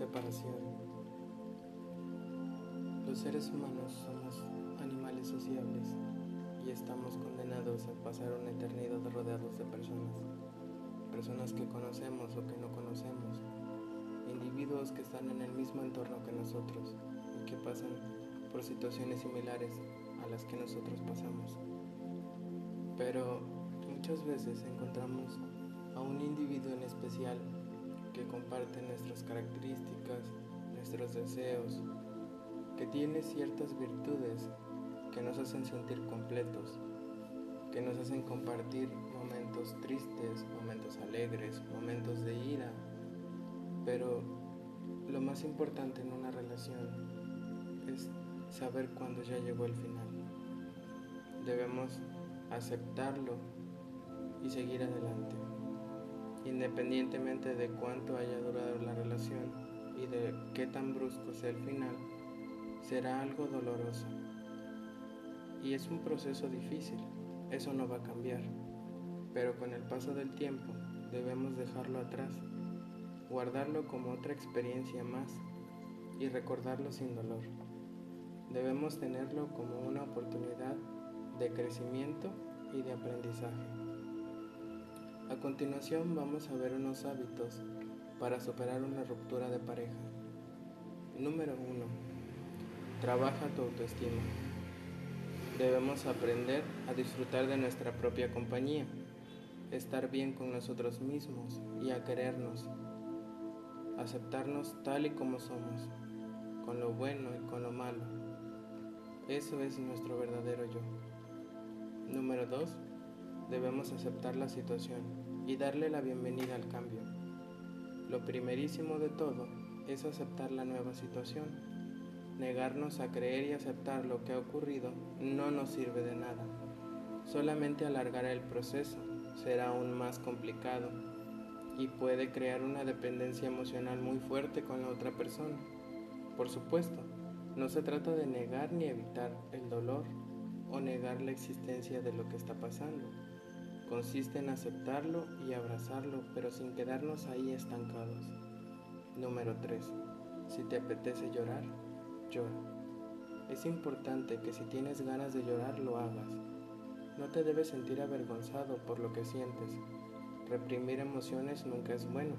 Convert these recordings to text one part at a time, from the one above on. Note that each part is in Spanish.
Separación. Los seres humanos somos animales sociables y estamos condenados a pasar una eternidad rodeados de personas, personas que conocemos o que no conocemos, individuos que están en el mismo entorno que nosotros y que pasan por situaciones similares a las que nosotros pasamos. Pero muchas veces encontramos a un individuo en especial que comparte nuestras características, nuestros deseos, que tiene ciertas virtudes que nos hacen sentir completos, que nos hacen compartir momentos tristes, momentos alegres, momentos de ira, pero lo más importante en una relación es saber cuándo ya llegó el final. Debemos aceptarlo y seguir adelante independientemente de cuánto haya durado la relación y de qué tan brusco sea el final, será algo doloroso. Y es un proceso difícil, eso no va a cambiar, pero con el paso del tiempo debemos dejarlo atrás, guardarlo como otra experiencia más y recordarlo sin dolor. Debemos tenerlo como una oportunidad de crecimiento y de aprendizaje. A continuación vamos a ver unos hábitos para superar una ruptura de pareja. Número 1. Trabaja tu autoestima. Debemos aprender a disfrutar de nuestra propia compañía, estar bien con nosotros mismos y a querernos, aceptarnos tal y como somos, con lo bueno y con lo malo. Eso es nuestro verdadero yo. Número 2 debemos aceptar la situación y darle la bienvenida al cambio. Lo primerísimo de todo es aceptar la nueva situación. Negarnos a creer y aceptar lo que ha ocurrido no nos sirve de nada. Solamente alargará el proceso, será aún más complicado y puede crear una dependencia emocional muy fuerte con la otra persona. Por supuesto, no se trata de negar ni evitar el dolor o negar la existencia de lo que está pasando Consiste en aceptarlo y abrazarlo, pero sin quedarnos ahí estancados. Número 3. Si te apetece llorar, llora. Es importante que si tienes ganas de llorar lo hagas. No te debes sentir avergonzado por lo que sientes. Reprimir emociones nunca es bueno.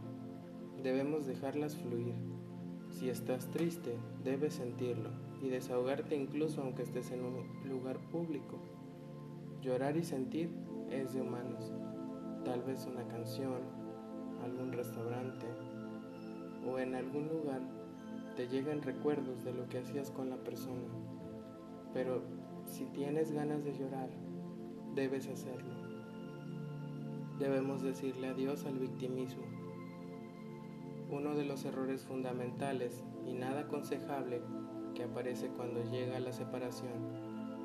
Debemos dejarlas fluir. Si estás triste, debes sentirlo y desahogarte incluso aunque estés en un lugar público. Llorar y sentir es de humanos. Tal vez una canción, algún restaurante o en algún lugar te llegan recuerdos de lo que hacías con la persona. Pero si tienes ganas de llorar, debes hacerlo. Debemos decirle adiós al victimismo. Uno de los errores fundamentales y nada aconsejable que aparece cuando llega la separación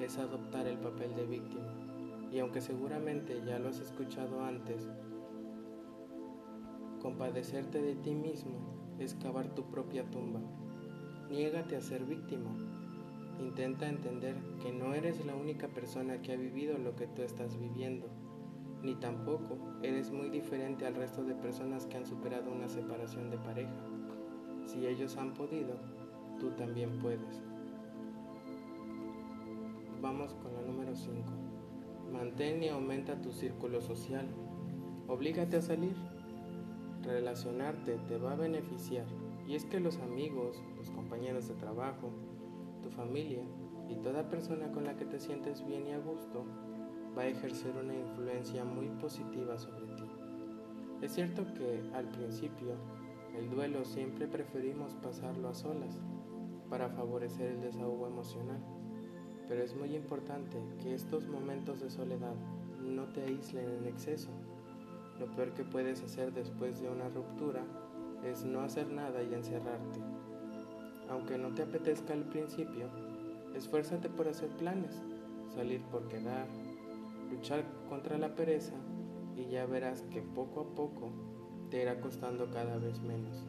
es adoptar el papel de víctima. Y aunque seguramente ya lo has escuchado antes, compadecerte de ti mismo es cavar tu propia tumba. Niégate a ser víctima. Intenta entender que no eres la única persona que ha vivido lo que tú estás viviendo, ni tampoco eres muy diferente al resto de personas que han superado una separación de pareja. Si ellos han podido, tú también puedes. Vamos con la número 5. Mantén y aumenta tu círculo social. Oblígate a salir. Relacionarte te va a beneficiar. Y es que los amigos, los compañeros de trabajo, tu familia y toda persona con la que te sientes bien y a gusto va a ejercer una influencia muy positiva sobre ti. Es cierto que al principio el duelo siempre preferimos pasarlo a solas para favorecer el desahogo emocional. Pero es muy importante que estos momentos de soledad no te aíslen en exceso. Lo peor que puedes hacer después de una ruptura es no hacer nada y encerrarte. Aunque no te apetezca al principio, esfuérzate por hacer planes, salir por quedar, luchar contra la pereza y ya verás que poco a poco te irá costando cada vez menos.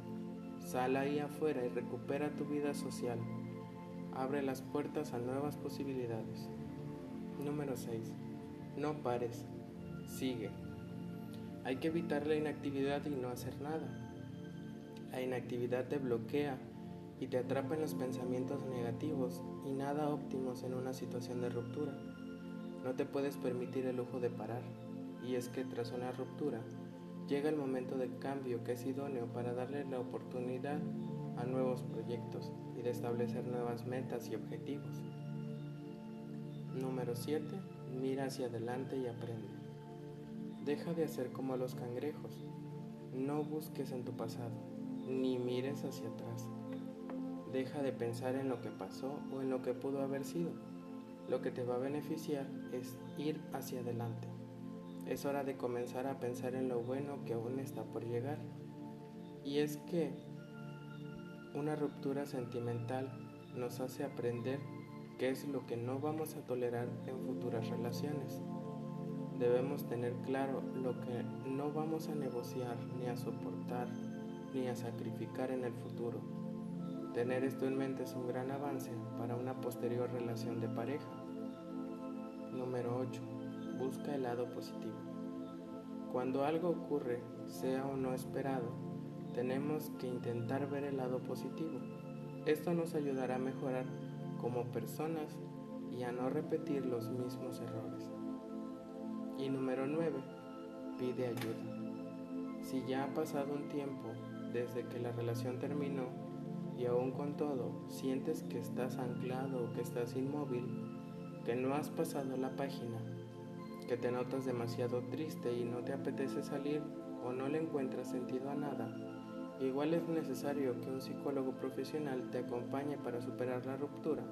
Sal ahí afuera y recupera tu vida social abre las puertas a nuevas posibilidades. Número 6. No pares, sigue. Hay que evitar la inactividad y no hacer nada. La inactividad te bloquea y te atrapa en los pensamientos negativos y nada óptimos en una situación de ruptura. No te puedes permitir el lujo de parar, y es que tras una ruptura llega el momento de cambio que es idóneo para darle la oportunidad a nuevos y de establecer nuevas metas y objetivos. Número 7. Mira hacia adelante y aprende. Deja de hacer como los cangrejos. No busques en tu pasado, ni mires hacia atrás. Deja de pensar en lo que pasó o en lo que pudo haber sido. Lo que te va a beneficiar es ir hacia adelante. Es hora de comenzar a pensar en lo bueno que aún está por llegar. Y es que una ruptura sentimental nos hace aprender qué es lo que no vamos a tolerar en futuras relaciones. Debemos tener claro lo que no vamos a negociar ni a soportar ni a sacrificar en el futuro. Tener esto en mente es un gran avance para una posterior relación de pareja. Número 8. Busca el lado positivo. Cuando algo ocurre, sea o no esperado, tenemos que intentar ver el lado positivo. Esto nos ayudará a mejorar como personas y a no repetir los mismos errores. Y número 9. Pide ayuda. Si ya ha pasado un tiempo desde que la relación terminó y aún con todo sientes que estás anclado o que estás inmóvil, que no has pasado la página, que te notas demasiado triste y no te apetece salir o no le encuentras sentido a nada, igual es necesario que un psicólogo profesional te acompañe para superar la ruptura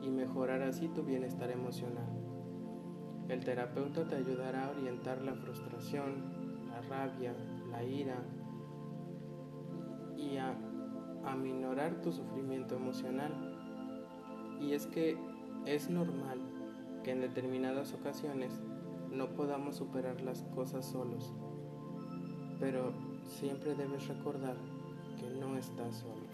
y mejorar así tu bienestar emocional. El terapeuta te ayudará a orientar la frustración, la rabia, la ira y a aminorar tu sufrimiento emocional. Y es que es normal que en determinadas ocasiones no podamos superar las cosas solos, pero siempre debes recordar que no estás solo.